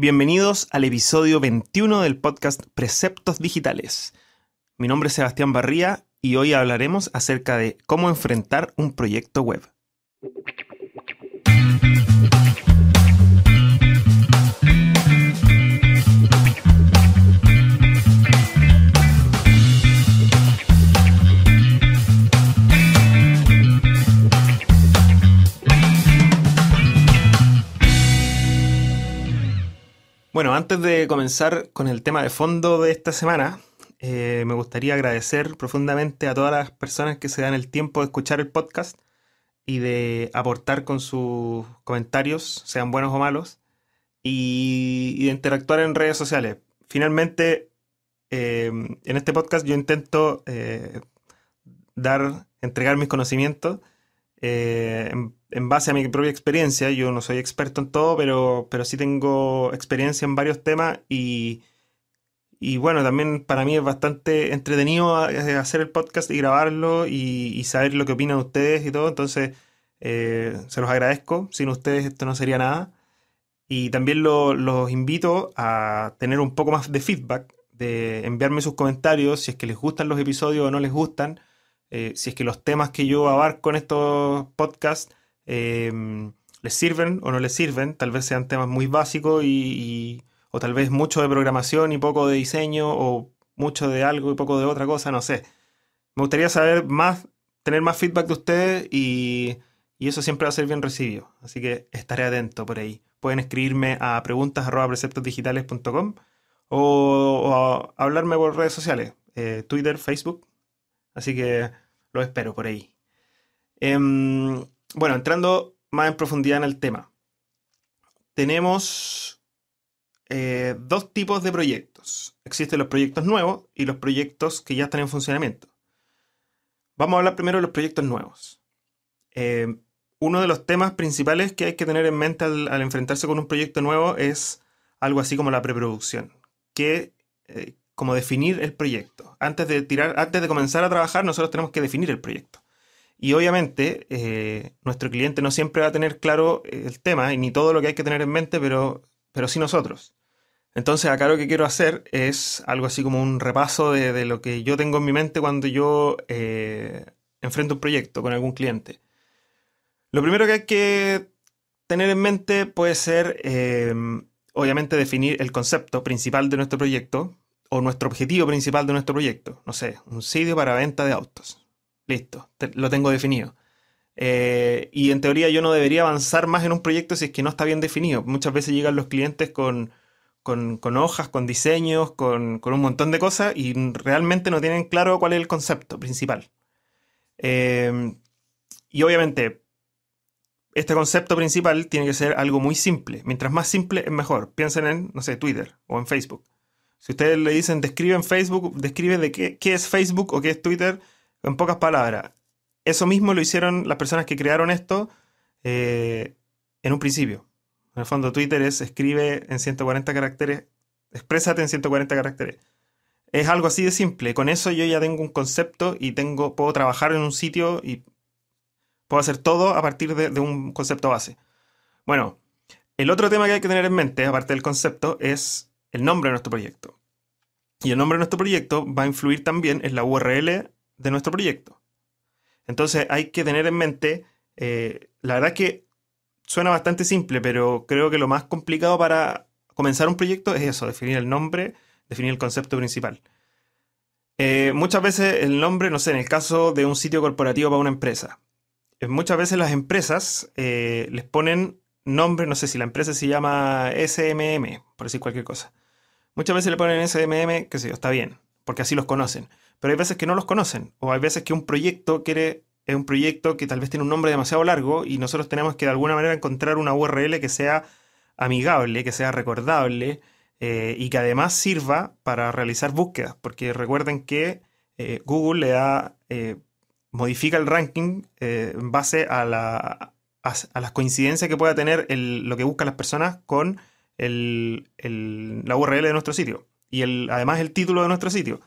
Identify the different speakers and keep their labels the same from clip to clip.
Speaker 1: Bienvenidos al episodio 21 del podcast Preceptos Digitales. Mi nombre es Sebastián Barría y hoy hablaremos acerca de cómo enfrentar un proyecto web. Bueno, antes de comenzar con el tema de fondo de esta semana, eh, me gustaría agradecer profundamente a todas las personas que se dan el tiempo de escuchar el podcast y de aportar con sus comentarios, sean buenos o malos, y, de interactuar en redes sociales. Finalmente, eh, en este podcast yo intento eh, dar, entregar mis conocimientos en en base a mi propia experiencia, yo no soy experto en todo, pero, pero sí tengo experiencia en varios temas y, y bueno, también para mí es bastante entretenido eh, hacer el podcast y grabarlo y, saber lo que opinan ustedes y todo, entonces eh, se los agradezco, sin ustedes esto no sería nada. Y también los invito a tener un poco más de feedback, de enviarme sus comentarios, si es que les gustan los episodios o no les gustan, eh, si es que los temas que yo abarco en estos podcasts Em, les sirven o no les sirven, tal vez sean temas muy básicos y, o tal vez mucho de programación y poco de diseño o mucho de algo y poco de otra cosa, no sé. Me gustaría saber más, tener más feedback de ustedes y, y eso siempre va a ser bien recibido, así que estaré atento por ahí. Pueden escribirme a preguntas.preceptosdigitales.com o, o hablarme por redes sociales, eh, Twitter, Facebook, así que lo espero por ahí. Em, bueno, entrando más en profundidad en el tema. Tenemos eh, dos tipos de proyectos. Existen los proyectos nuevos y los proyectos que ya están en funcionamiento. Vamos a hablar primero de los proyectos nuevos. Eh, uno de los temas principales que hay que tener en mente al, enfrentarse con un proyecto nuevo es algo así como la preproducción, que eh, como definir el proyecto. Antes de tirar, antes de comenzar a trabajar, nosotros tenemos que definir el proyecto. Y obviamente eh, nuestro cliente no siempre va a tener claro eh, el tema y ni todo lo que hay que tener en mente, pero, pero sí nosotros. Entonces acá lo que quiero hacer es algo así como un repaso de, lo que yo tengo en mi mente cuando yo eh, enfrento un proyecto con algún cliente. Lo primero que hay que tener en mente puede ser, obviamente, definir el concepto principal de nuestro proyecto o nuestro objetivo principal de nuestro proyecto. No sé, un sitio para venta de autos. Listo, lo tengo definido. Eh, y en teoría yo no debería avanzar más en un proyecto si es que no está bien definido. Muchas veces llegan los clientes con, hojas, con diseños, con, un montón de cosas y realmente no tienen claro cuál es el concepto principal. Eh, y obviamente, este concepto principal tiene que ser algo muy simple. Mientras más simple es mejor. Piensen en, no sé, Twitter o en Facebook. Si ustedes le dicen describe en Facebook, describe de qué, qué es Facebook o qué es Twitter, en pocas palabras, eso mismo lo hicieron las personas que crearon esto eh, en un principio. En el fondo, Twitter es escribe en 140 caracteres, exprésate en 140 caracteres. Es algo así de simple. Con eso yo ya tengo un concepto y tengo, puedo trabajar en un sitio y puedo hacer todo a partir de, de un concepto base. Bueno, el otro tema que hay que tener en mente, aparte del concepto, es el nombre de nuestro proyecto. Y el nombre de nuestro proyecto va a influir también en la URL de nuestro proyecto. Entonces hay que tener en mente, eh, la verdad que suena bastante simple, pero creo que lo más complicado para comenzar un proyecto es eso, definir el nombre, definir el concepto principal. Eh, muchas veces el nombre, no sé, en el caso de un sitio corporativo para una empresa, eh, muchas veces las empresas les ponen nombre, no sé si la empresa se llama SMM, por decir cualquier cosa. Muchas veces le ponen SMM, que sé yo, está bien, porque así los conocen. Pero hay veces que no los conocen, o hay veces que un proyecto quiere, es un proyecto que tal vez tiene un nombre demasiado largo y nosotros tenemos que de alguna manera encontrar una URL que sea amigable, que sea recordable eh, y que además sirva para realizar búsquedas, porque recuerden que eh, Google le da, eh, modifica el ranking en base a, la, a, las coincidencias que pueda tener lo que buscan las personas con el, la URL de nuestro sitio y el, además el título de nuestro sitio.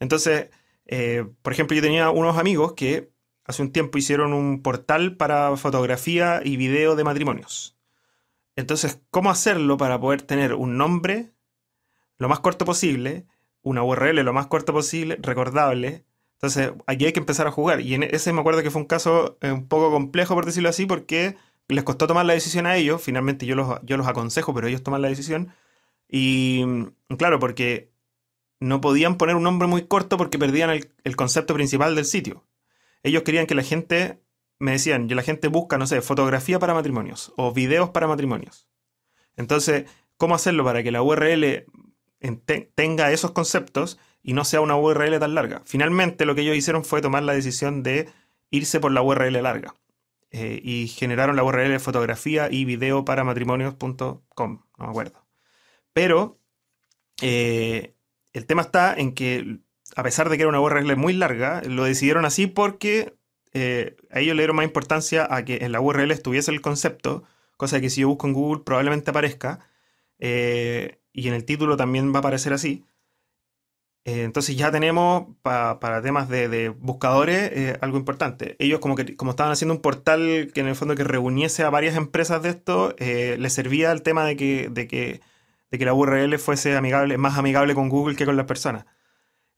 Speaker 1: Entonces, eh, por ejemplo, yo tenía unos amigos que hace un tiempo hicieron un portal para fotografía y video de matrimonios. entonces, ¿cómo hacerlo para poder tener un nombre lo más corto posible, una URL lo más corto posible, recordable? Entonces, aquí hay que empezar a jugar. Y en ese me acuerdo que fue un caso eh, un poco complejo, por decirlo así, porque les costó tomar la decisión a ellos. Finalmente yo los, yo los aconsejo, pero ellos toman la decisión. Y mm, claro, porque no podían poner un nombre muy corto porque perdían el, concepto principal del sitio. Ellos querían que la gente, me decían, la gente busca, no sé, fotografía para matrimonios o videos para matrimonios. Entonces, ¿cómo hacerlo para que la URL tenga esos conceptos y no sea una URL tan larga? Finalmente, lo que ellos hicieron fue tomar la decisión de irse por la URL larga. Eh, y generaron la URL fotografía y video para matrimonios.com, no me acuerdo. Pero eh, el tema está en que, a pesar de que era una URL muy larga, lo decidieron así porque eh, a ellos le dieron más importancia a que en la URL estuviese el concepto, cosa que si yo busco en Google probablemente aparezca, y en el título también va a aparecer así. Eh, entonces ya tenemos para temas de, buscadores algo importante. Ellos como que como estaban haciendo un portal que en el fondo que reuniese a varias empresas de esto, les servía el tema de que, de que de que la URL fuese amigable, más amigable con Google que con las personas.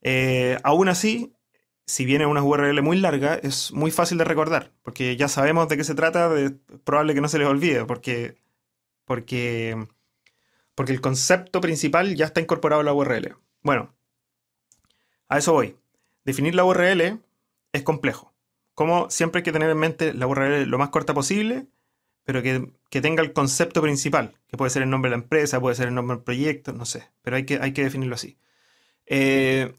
Speaker 1: Eh, aún así, si viene una URL muy larga, es muy fácil de recordar, porque ya sabemos de qué se trata, de, probable que no se les olvide, porque, porque, porque el concepto principal ya está incorporado en la URL. Bueno, a eso voy. Definir la URL es complejo. Como siempre hay que tener en mente la URL lo más corta posible pero que, tenga el concepto principal, que puede ser el nombre de la empresa, puede ser el nombre del proyecto, no sé, pero hay que, hay que definirlo así. Eh,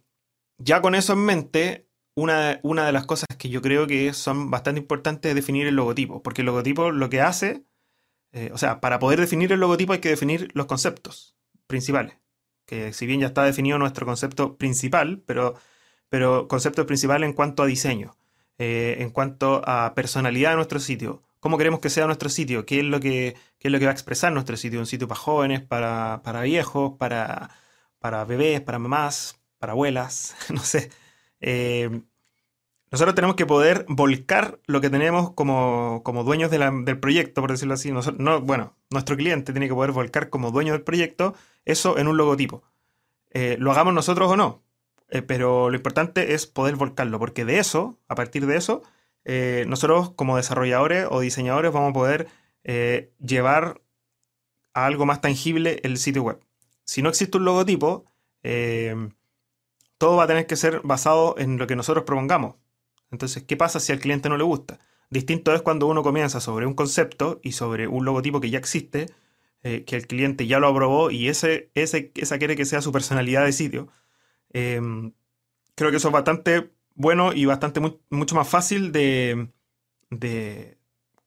Speaker 1: ya con eso en mente, una, una, de las cosas que yo creo que son bastante importantes es definir el logotipo, porque el logotipo lo que hace, eh, o sea, para poder definir el logotipo hay que definir los conceptos principales, que si bien ya está definido nuestro concepto principal, pero, pero concepto principal en cuanto a diseño, eh, en cuanto a personalidad de nuestro sitio, cómo queremos que sea nuestro sitio, qué es lo que, es lo que va a expresar nuestro sitio. Un sitio para jóvenes, para, viejos, para, para bebés, para mamás, para abuelas, no sé. Eh, nosotros tenemos que poder volcar lo que tenemos como, dueños del proyecto, por decirlo así. no, bueno, nuestro cliente tiene que poder volcar como dueño del proyecto eso en un logotipo. Eh, lo hagamos nosotros o no, eh, pero lo importante es poder volcarlo, porque de eso, a partir de eso, eh, nosotros como desarrolladores o diseñadores vamos a poder llevar a algo más tangible el sitio web. Si no existe un logotipo, todo va a tener que ser basado en lo que nosotros propongamos. Entonces, ¿qué pasa si al cliente no le gusta? Distinto es cuando uno comienza sobre un concepto y sobre un logotipo que ya existe, que el cliente ya lo aprobó y ese, ese, esa quiere que sea su personalidad de sitio. creo que eso es bastante bueno y bastante mucho más fácil de,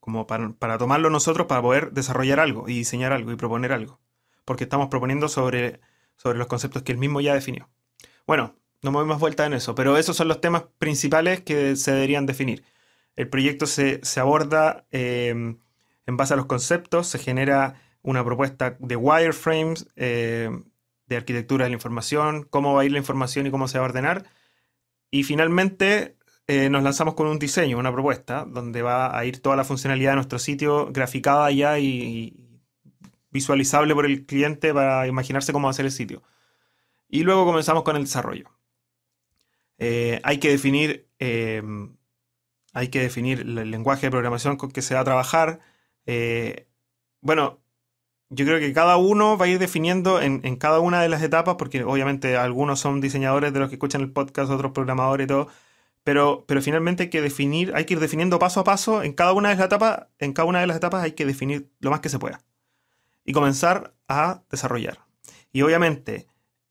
Speaker 1: como para, tomarlo nosotros para poder desarrollar algo y diseñar algo y proponer algo. Porque estamos proponiendo sobre, sobre los conceptos que él mismo ya definió. Bueno, no me doy más vuelta en eso, pero esos son los temas principales que se deberían definir. El proyecto se, aborda em, en base a los conceptos, se genera una propuesta de wireframes, em, de arquitectura de la información, cómo va a ir la información y cómo se va a ordenar y finalmente eh, nos lanzamos con un diseño, una propuesta, donde va a ir toda la funcionalidad de nuestro sitio graficada ya y, visualizable por el cliente para imaginarse cómo va a ser el sitio. Y luego comenzamos con el desarrollo. Eh, hay que definir, eh, hay que definir el lenguaje de programación con que se va a trabajar. bueno, yo creo que cada uno va a ir definiendo en, cada una de las etapas, porque obviamente algunos son diseñadores de los que escuchan el podcast, otros programadores y todo, pero, pero finalmente hay que definir, hay que ir definiendo paso a paso en cada una de las etapas, en cada una de las etapas hay que definir lo más que se pueda y comenzar a desarrollar. Y obviamente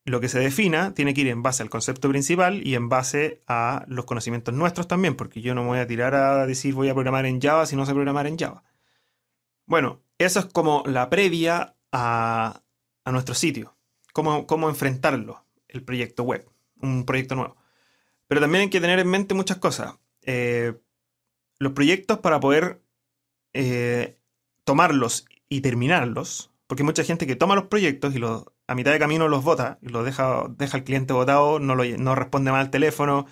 Speaker 1: lo que se defina tiene que ir en base al concepto principal y en base a los conocimientos nuestros también, porque yo no me voy a tirar a decir voy a programar en Java si no sé programar en Java. Bueno, eso es como la previa a, nuestro sitio. Cómo, cómo enfrentarlo, el proyecto web, un proyecto nuevo. Pero también hay que tener en mente muchas cosas. Eh, los proyectos para poder eh, tomarlos y terminarlos, porque hay mucha gente que toma los proyectos y a mitad de camino los vota los deja, deja al cliente votado, no, no responde mal al teléfono,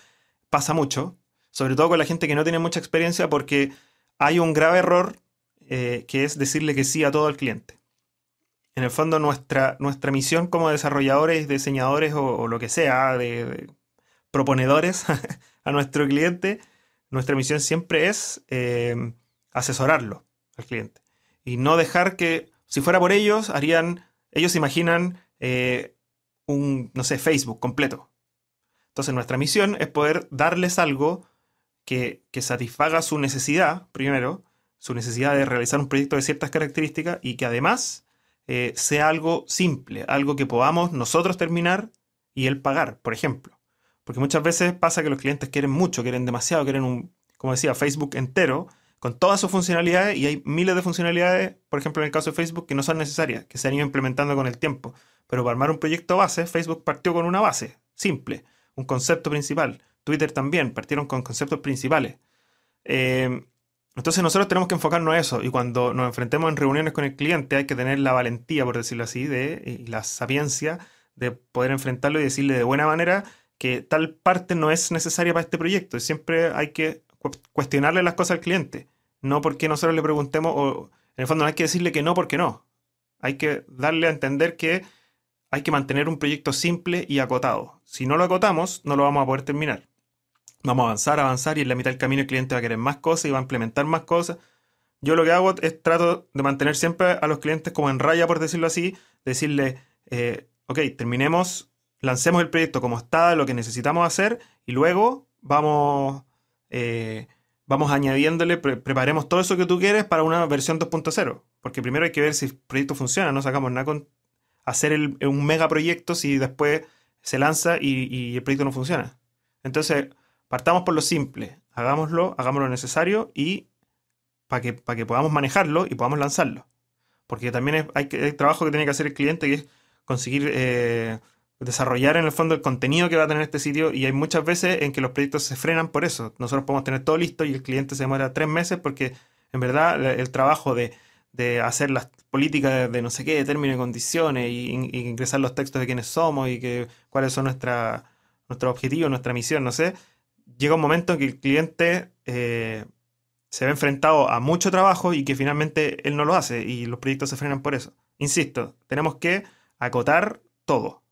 Speaker 1: pasa mucho, sobre todo con la gente que no tiene mucha experiencia porque hay un grave error eh, que es decirle que sí a todo el cliente. En el fondo, nuestra, nuestra misión como desarrolladores, diseñadores o, lo que sea, de, proponedores a nuestro cliente, nuestra misión siempre es eh, asesorarlo al cliente. Y no dejar que, si fuera por ellos, harían, ellos imaginan eh, un, no sé, Facebook completo. Entonces nuestra misión es poder darles algo que, que satisfaga su necesidad, primero, su necesidad de realizar un proyecto de ciertas características y que además eh, sea algo simple, algo que podamos nosotros terminar y él pagar, por ejemplo. Porque muchas veces pasa que los clientes quieren mucho, quieren demasiado, quieren un, como decía, Facebook entero, con todas sus funcionalidades y hay miles de funcionalidades, por ejemplo en el caso de Facebook, que no son necesarias, que se han ido implementando con el tiempo. Pero para armar un proyecto base, Facebook partió con una base, simple, un concepto principal. Twitter también, partieron con conceptos principales. Eh, entonces nosotros tenemos que enfocarnos a eso y cuando nos enfrentemos en reuniones con el cliente hay que tener la valentía, por decirlo así, de, y la sapiencia de poder enfrentarlo y decirle de buena manera que tal parte no es necesaria para este proyecto. Siempre hay que cuestionarle las cosas al cliente. No porque nosotros le preguntemos, o en el fondo no hay que decirle que no porque no. Hay que darle a entender que hay que mantener un proyecto simple y acotado. Si no lo acotamos, no lo vamos a poder terminar vamos a avanzar, avanzar y en la mitad del camino el cliente va a querer más cosas y va a implementar más cosas. Yo lo que hago es trato de mantener siempre a los clientes como en raya, por decirlo así, decirle, eh, ok, terminemos, lancemos el proyecto como está, lo que necesitamos hacer y luego vamos, eh, vamos añadiéndole, preparemos todo eso que tú quieres para una versión 2.0. Porque primero hay que ver si el proyecto funciona, no sacamos nada con hacer un mega proyecto si después se lanza y, y el proyecto no funciona. Entonces, Partamos por lo simple, hagámoslo, hagamos lo necesario y para que, para que podamos manejarlo y podamos lanzarlo. Porque también hay, trabajo que tiene que hacer el cliente que es conseguir eh, desarrollar en el fondo el contenido que va a tener este sitio y hay muchas veces en que los proyectos se frenan por eso. Nosotros podemos tener todo listo y el cliente se demora tres meses porque en verdad el, trabajo de, hacer las políticas de, no sé qué, de términos y condiciones y, ingresar los textos de quiénes somos y que, cuáles son nuestra, nuestros objetivos, nuestra misión, no sé, llega un momento en que el cliente eh, se ve enfrentado a mucho trabajo y que finalmente él no lo hace y los proyectos se frenan por eso. Insisto, tenemos que acotar todo,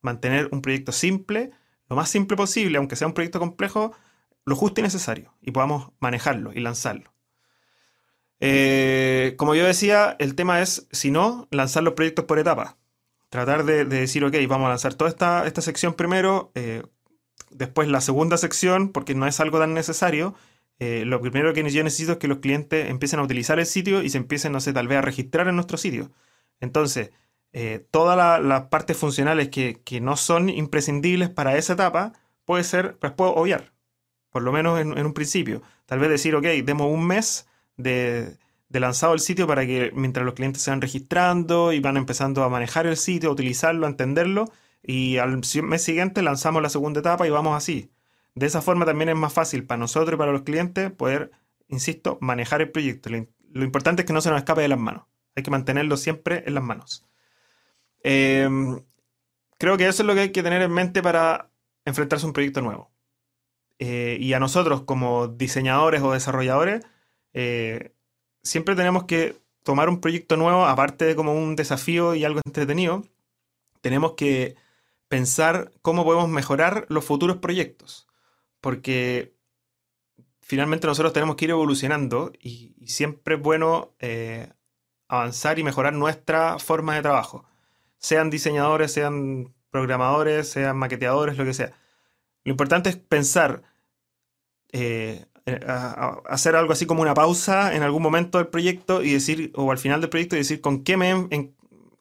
Speaker 1: mantener un proyecto simple, lo más simple posible, aunque sea un proyecto complejo, lo justo y necesario y podamos manejarlo y lanzarlo. Eh, como yo decía, el tema es, si no, lanzar los proyectos por etapas. Tratar de, decir, ok, vamos a lanzar toda esta, esta sección primero, eh, después la segunda sección, porque no es algo tan necesario, eh, lo primero que yo necesito es que los clientes empiecen a utilizar el sitio y se empiecen, no sé, tal vez a registrar en nuestro sitio. Entonces, eh, todas las partes funcionales que, no son imprescindibles para esa etapa, puede ser, pues puedo obviar, por lo menos en, un principio. Tal vez decir, ok, demos un mes de, de, lanzado el sitio para que mientras los clientes se van registrando y van empezando a manejar el sitio, a utilizarlo, a entenderlo, y al mes siguiente lanzamos la segunda etapa y vamos así. De esa forma también es más fácil para nosotros y para los clientes poder, insisto, manejar el proyecto. Lo, importante es que no se nos escape de las manos. Hay que mantenerlo siempre en las manos. Em, creo que eso es lo que hay que tener en mente para enfrentarse a un proyecto nuevo. Eh, y a nosotros como diseñadores o desarrolladores, eh, siempre tenemos que tomar un proyecto nuevo, aparte de como un desafío y algo entretenido, tenemos que pensar cómo podemos mejorar los futuros proyectos. Porque finalmente nosotros tenemos que ir evolucionando y, siempre es bueno eh, avanzar y mejorar nuestra forma de trabajo. Sean diseñadores, sean programadores, sean maqueteadores, lo que sea. Lo importante es pensar, eh, hacer algo así como una pausa en algún momento del proyecto y decir, o al final del proyecto y decir con qué me,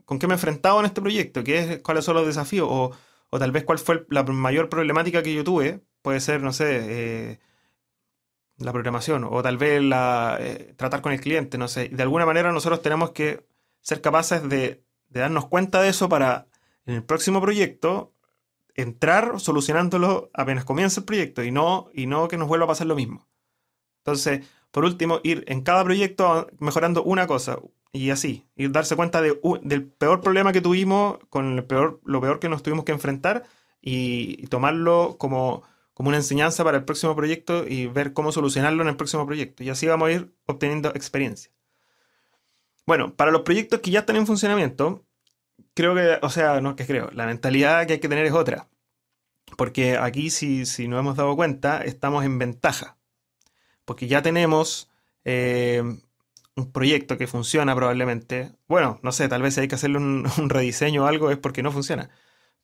Speaker 1: con qué me he enfrentado en este proyecto, qué es, cuáles son los desafíos, o, o tal vez cuál fue la mayor problemática que yo tuve, puede ser, no sé, eh, la programación, o tal vez la, eh, tratar con el cliente, no sé. De alguna manera nosotros tenemos que ser capaces de, darnos cuenta de eso para en el próximo proyecto entrar solucionándolo apenas comienza el proyecto y no, y no que nos vuelva a pasar lo mismo. Entonces, por último, ir en cada proyecto mejorando una cosa, y así, y darse cuenta de, del peor problema que tuvimos, con el peor, lo peor que nos tuvimos que enfrentar, y, tomarlo como, como una enseñanza para el próximo proyecto y ver cómo solucionarlo en el próximo proyecto. Y así vamos a ir obteniendo experiencia. Bueno, para los proyectos que ya están en funcionamiento, creo que, o sea, no que creo, la mentalidad que hay que tener es otra. Porque aquí, si, si nos hemos dado cuenta, estamos en ventaja. Porque ya tenemos eh, un proyecto que funciona probablemente. Bueno, no sé, tal vez hay que hacerle un, rediseño o algo, es porque no funciona.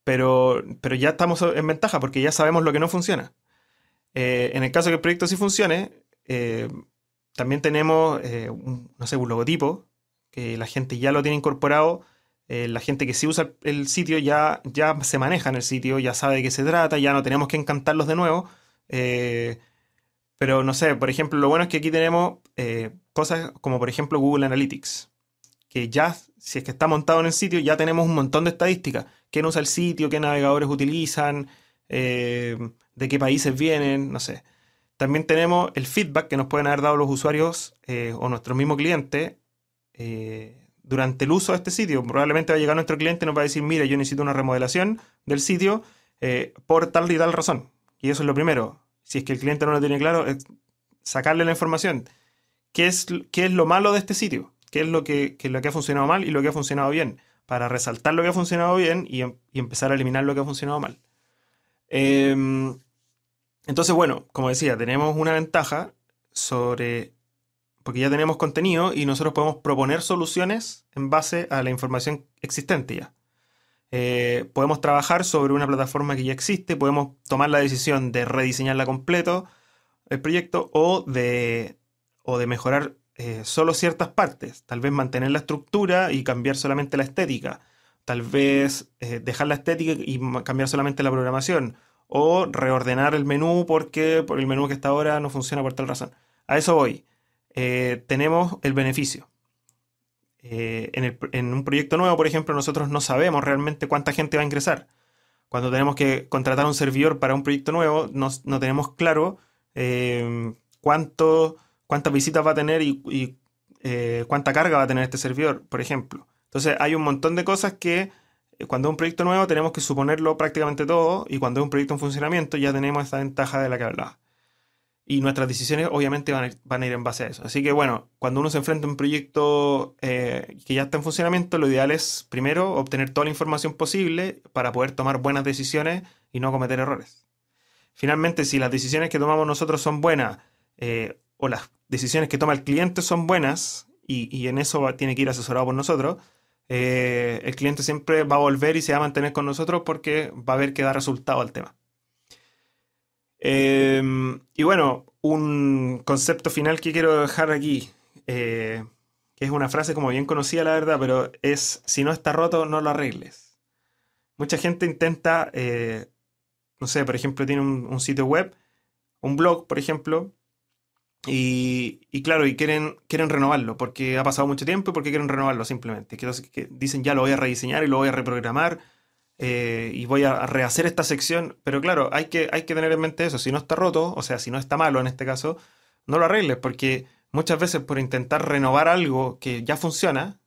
Speaker 1: Pero, pero ya estamos en ventaja porque ya sabemos lo que no funciona. Eh, en el caso que el proyecto sí funcione, eh, también tenemos, un, no sé, un logotipo que la gente ya lo tiene incorporado eh, la gente que sí usa el sitio ya, ya se maneja en el sitio, ya sabe de qué se trata, ya no tenemos que encantarlos de nuevo. Eh, pero no sé, por ejemplo, lo bueno es que aquí tenemos eh, cosas como por ejemplo Google Analytics, que ya, si es que está montado en el sitio, ya tenemos un montón de estadísticas. ¿Quién usa el sitio? ¿Qué navegadores utilizan? ¿De qué países vienen? No sé. También tenemos el feedback que nos pueden haber dado los usuarios o nuestro mismo cliente durante el uso de este sitio. Probablemente va a llegar nuestro cliente y nos va a decir, mira, yo necesito una remodelación del sitio eh, por tal y tal razón. Y eso es lo primero. Si es que el cliente no lo tiene claro, es sacarle la información. ¿Qué es, qué es lo malo de este sitio? ¿Qué es lo que, lo que ha funcionado mal y lo que ha funcionado bien? Para resaltar lo que ha funcionado bien y, em, empezar a eliminar lo que ha funcionado mal. Em, entonces, bueno, como decía, tenemos una ventaja sobre porque ya tenemos contenido y nosotros podemos proponer soluciones en base a la información existente ya. Eh, podemos trabajar sobre una plataforma que ya existe, podemos tomar la decisión de rediseñarla completo, el proyecto, o de, o de mejorar eh, solo ciertas partes. Tal vez mantener la estructura y cambiar solamente la estética. Tal vez eh, dejar la estética y cambiar solamente la programación. O reordenar el menú porque por el menú que está ahora no funciona por tal razón. A eso voy. Eh, tenemos el beneficio. Eh, en, un proyecto nuevo, por ejemplo, nosotros no sabemos realmente cuánta gente va a ingresar. Cuando tenemos que contratar un servidor para un proyecto nuevo, no, tenemos claro eh, cuántas visitas va a tener y, cuánta carga va a tener este servidor, por ejemplo. Entonces hay un montón de cosas que cuando es un proyecto nuevo tenemos que suponerlo prácticamente todo y cuando es un proyecto en funcionamiento ya tenemos esa ventaja de la que hablaba y nuestras decisiones obviamente van a, ir, en base a eso. Así que bueno, cuando uno se enfrenta a un proyecto eh, que ya está en funcionamiento, lo ideal es primero obtener toda la información posible para poder tomar buenas decisiones y no cometer errores. Finalmente, si las decisiones que tomamos nosotros son buenas eh, o las decisiones que toma el cliente son buenas y, en eso tiene que ir asesorado por nosotros, eh, el cliente siempre va a volver y se va a mantener con nosotros porque va a ver que da resultado al tema. Em, y bueno, un concepto final que quiero dejar aquí, eh, que es una frase como bien conocida, la verdad, pero es, si no está roto, no lo arregles. Mucha gente intenta, eh, no sé, por ejemplo, tiene un, sitio web, un blog, por ejemplo, y, claro, y quieren, quieren renovarlo porque ha pasado mucho tiempo y porque quieren renovarlo simplemente. Que, que dicen ya lo voy a rediseñar y lo voy a reprogramar eh, y voy a rehacer esta sección. Pero claro, hay que, hay que tener en mente eso. Si no está roto, o sea, si no está malo en este caso, no lo arregles, porque muchas veces por intentar renovar algo que ya funciona,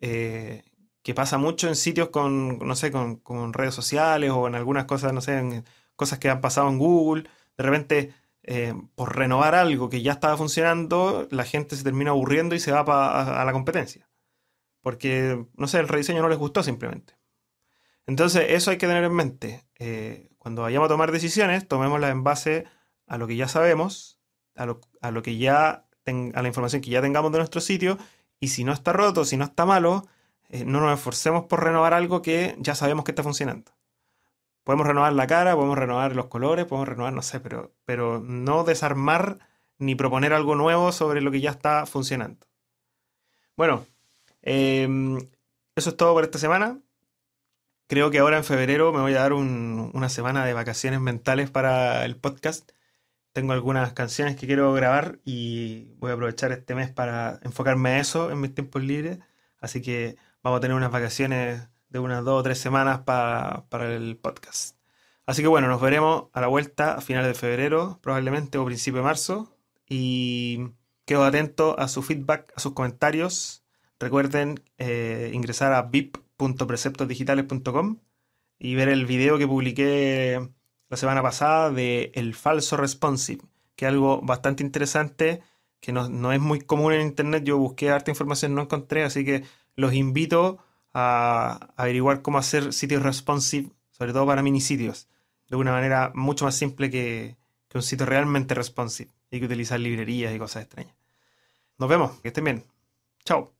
Speaker 1: eh, que pasa mucho en sitios con, no sé, con, redes sociales o en algunas cosas, no sé, en cosas que han pasado en Google, de repente... Eh, por renovar algo que ya estaba funcionando, la gente se termina aburriendo y se va a la competencia. Porque, no sé, el rediseño no les gustó simplemente. Entonces, eso hay que tener en mente. Eh, cuando vayamos a tomar decisiones, tomémoslas en base a lo que ya sabemos, a lo, que ya a la información que ya tengamos de nuestro sitio, y si no está roto, si no está malo, eh, no nos esforcemos por renovar algo que ya sabemos que está funcionando. Podemos renovar la cara, podemos renovar los colores, podemos renovar, no sé, pero, pero no desarmar ni proponer algo nuevo sobre lo que ya está funcionando. Bueno, em, eso es todo por esta semana creo que ahora en febrero me voy a dar una semana de vacaciones mentales para el podcast. Tengo algunas canciones que quiero grabar y voy a aprovechar este mes para enfocarme a eso en mis tiempos libres. Así que vamos a tener unas vacaciones de unas dos o tres semanas para, el podcast. Así que bueno, nos veremos a la vuelta a finales de febrero, probablemente o principio de marzo. Y quedo atento a su feedback, a sus comentarios. Recuerden eh, ingresar a VIP www.preceptosdigitales.com y ver el video que publiqué la semana pasada de el falso responsive, que es algo bastante interesante que no, no, es muy común en Internet. Yo busqué harta información, no encontré, así que los invito a averiguar cómo hacer sitios responsive, sobre todo para mini sitios, de una manera mucho más simple que, que un sitio realmente responsive y que utilizar librerías y cosas extrañas. Nos vemos, que estén bien. Chao.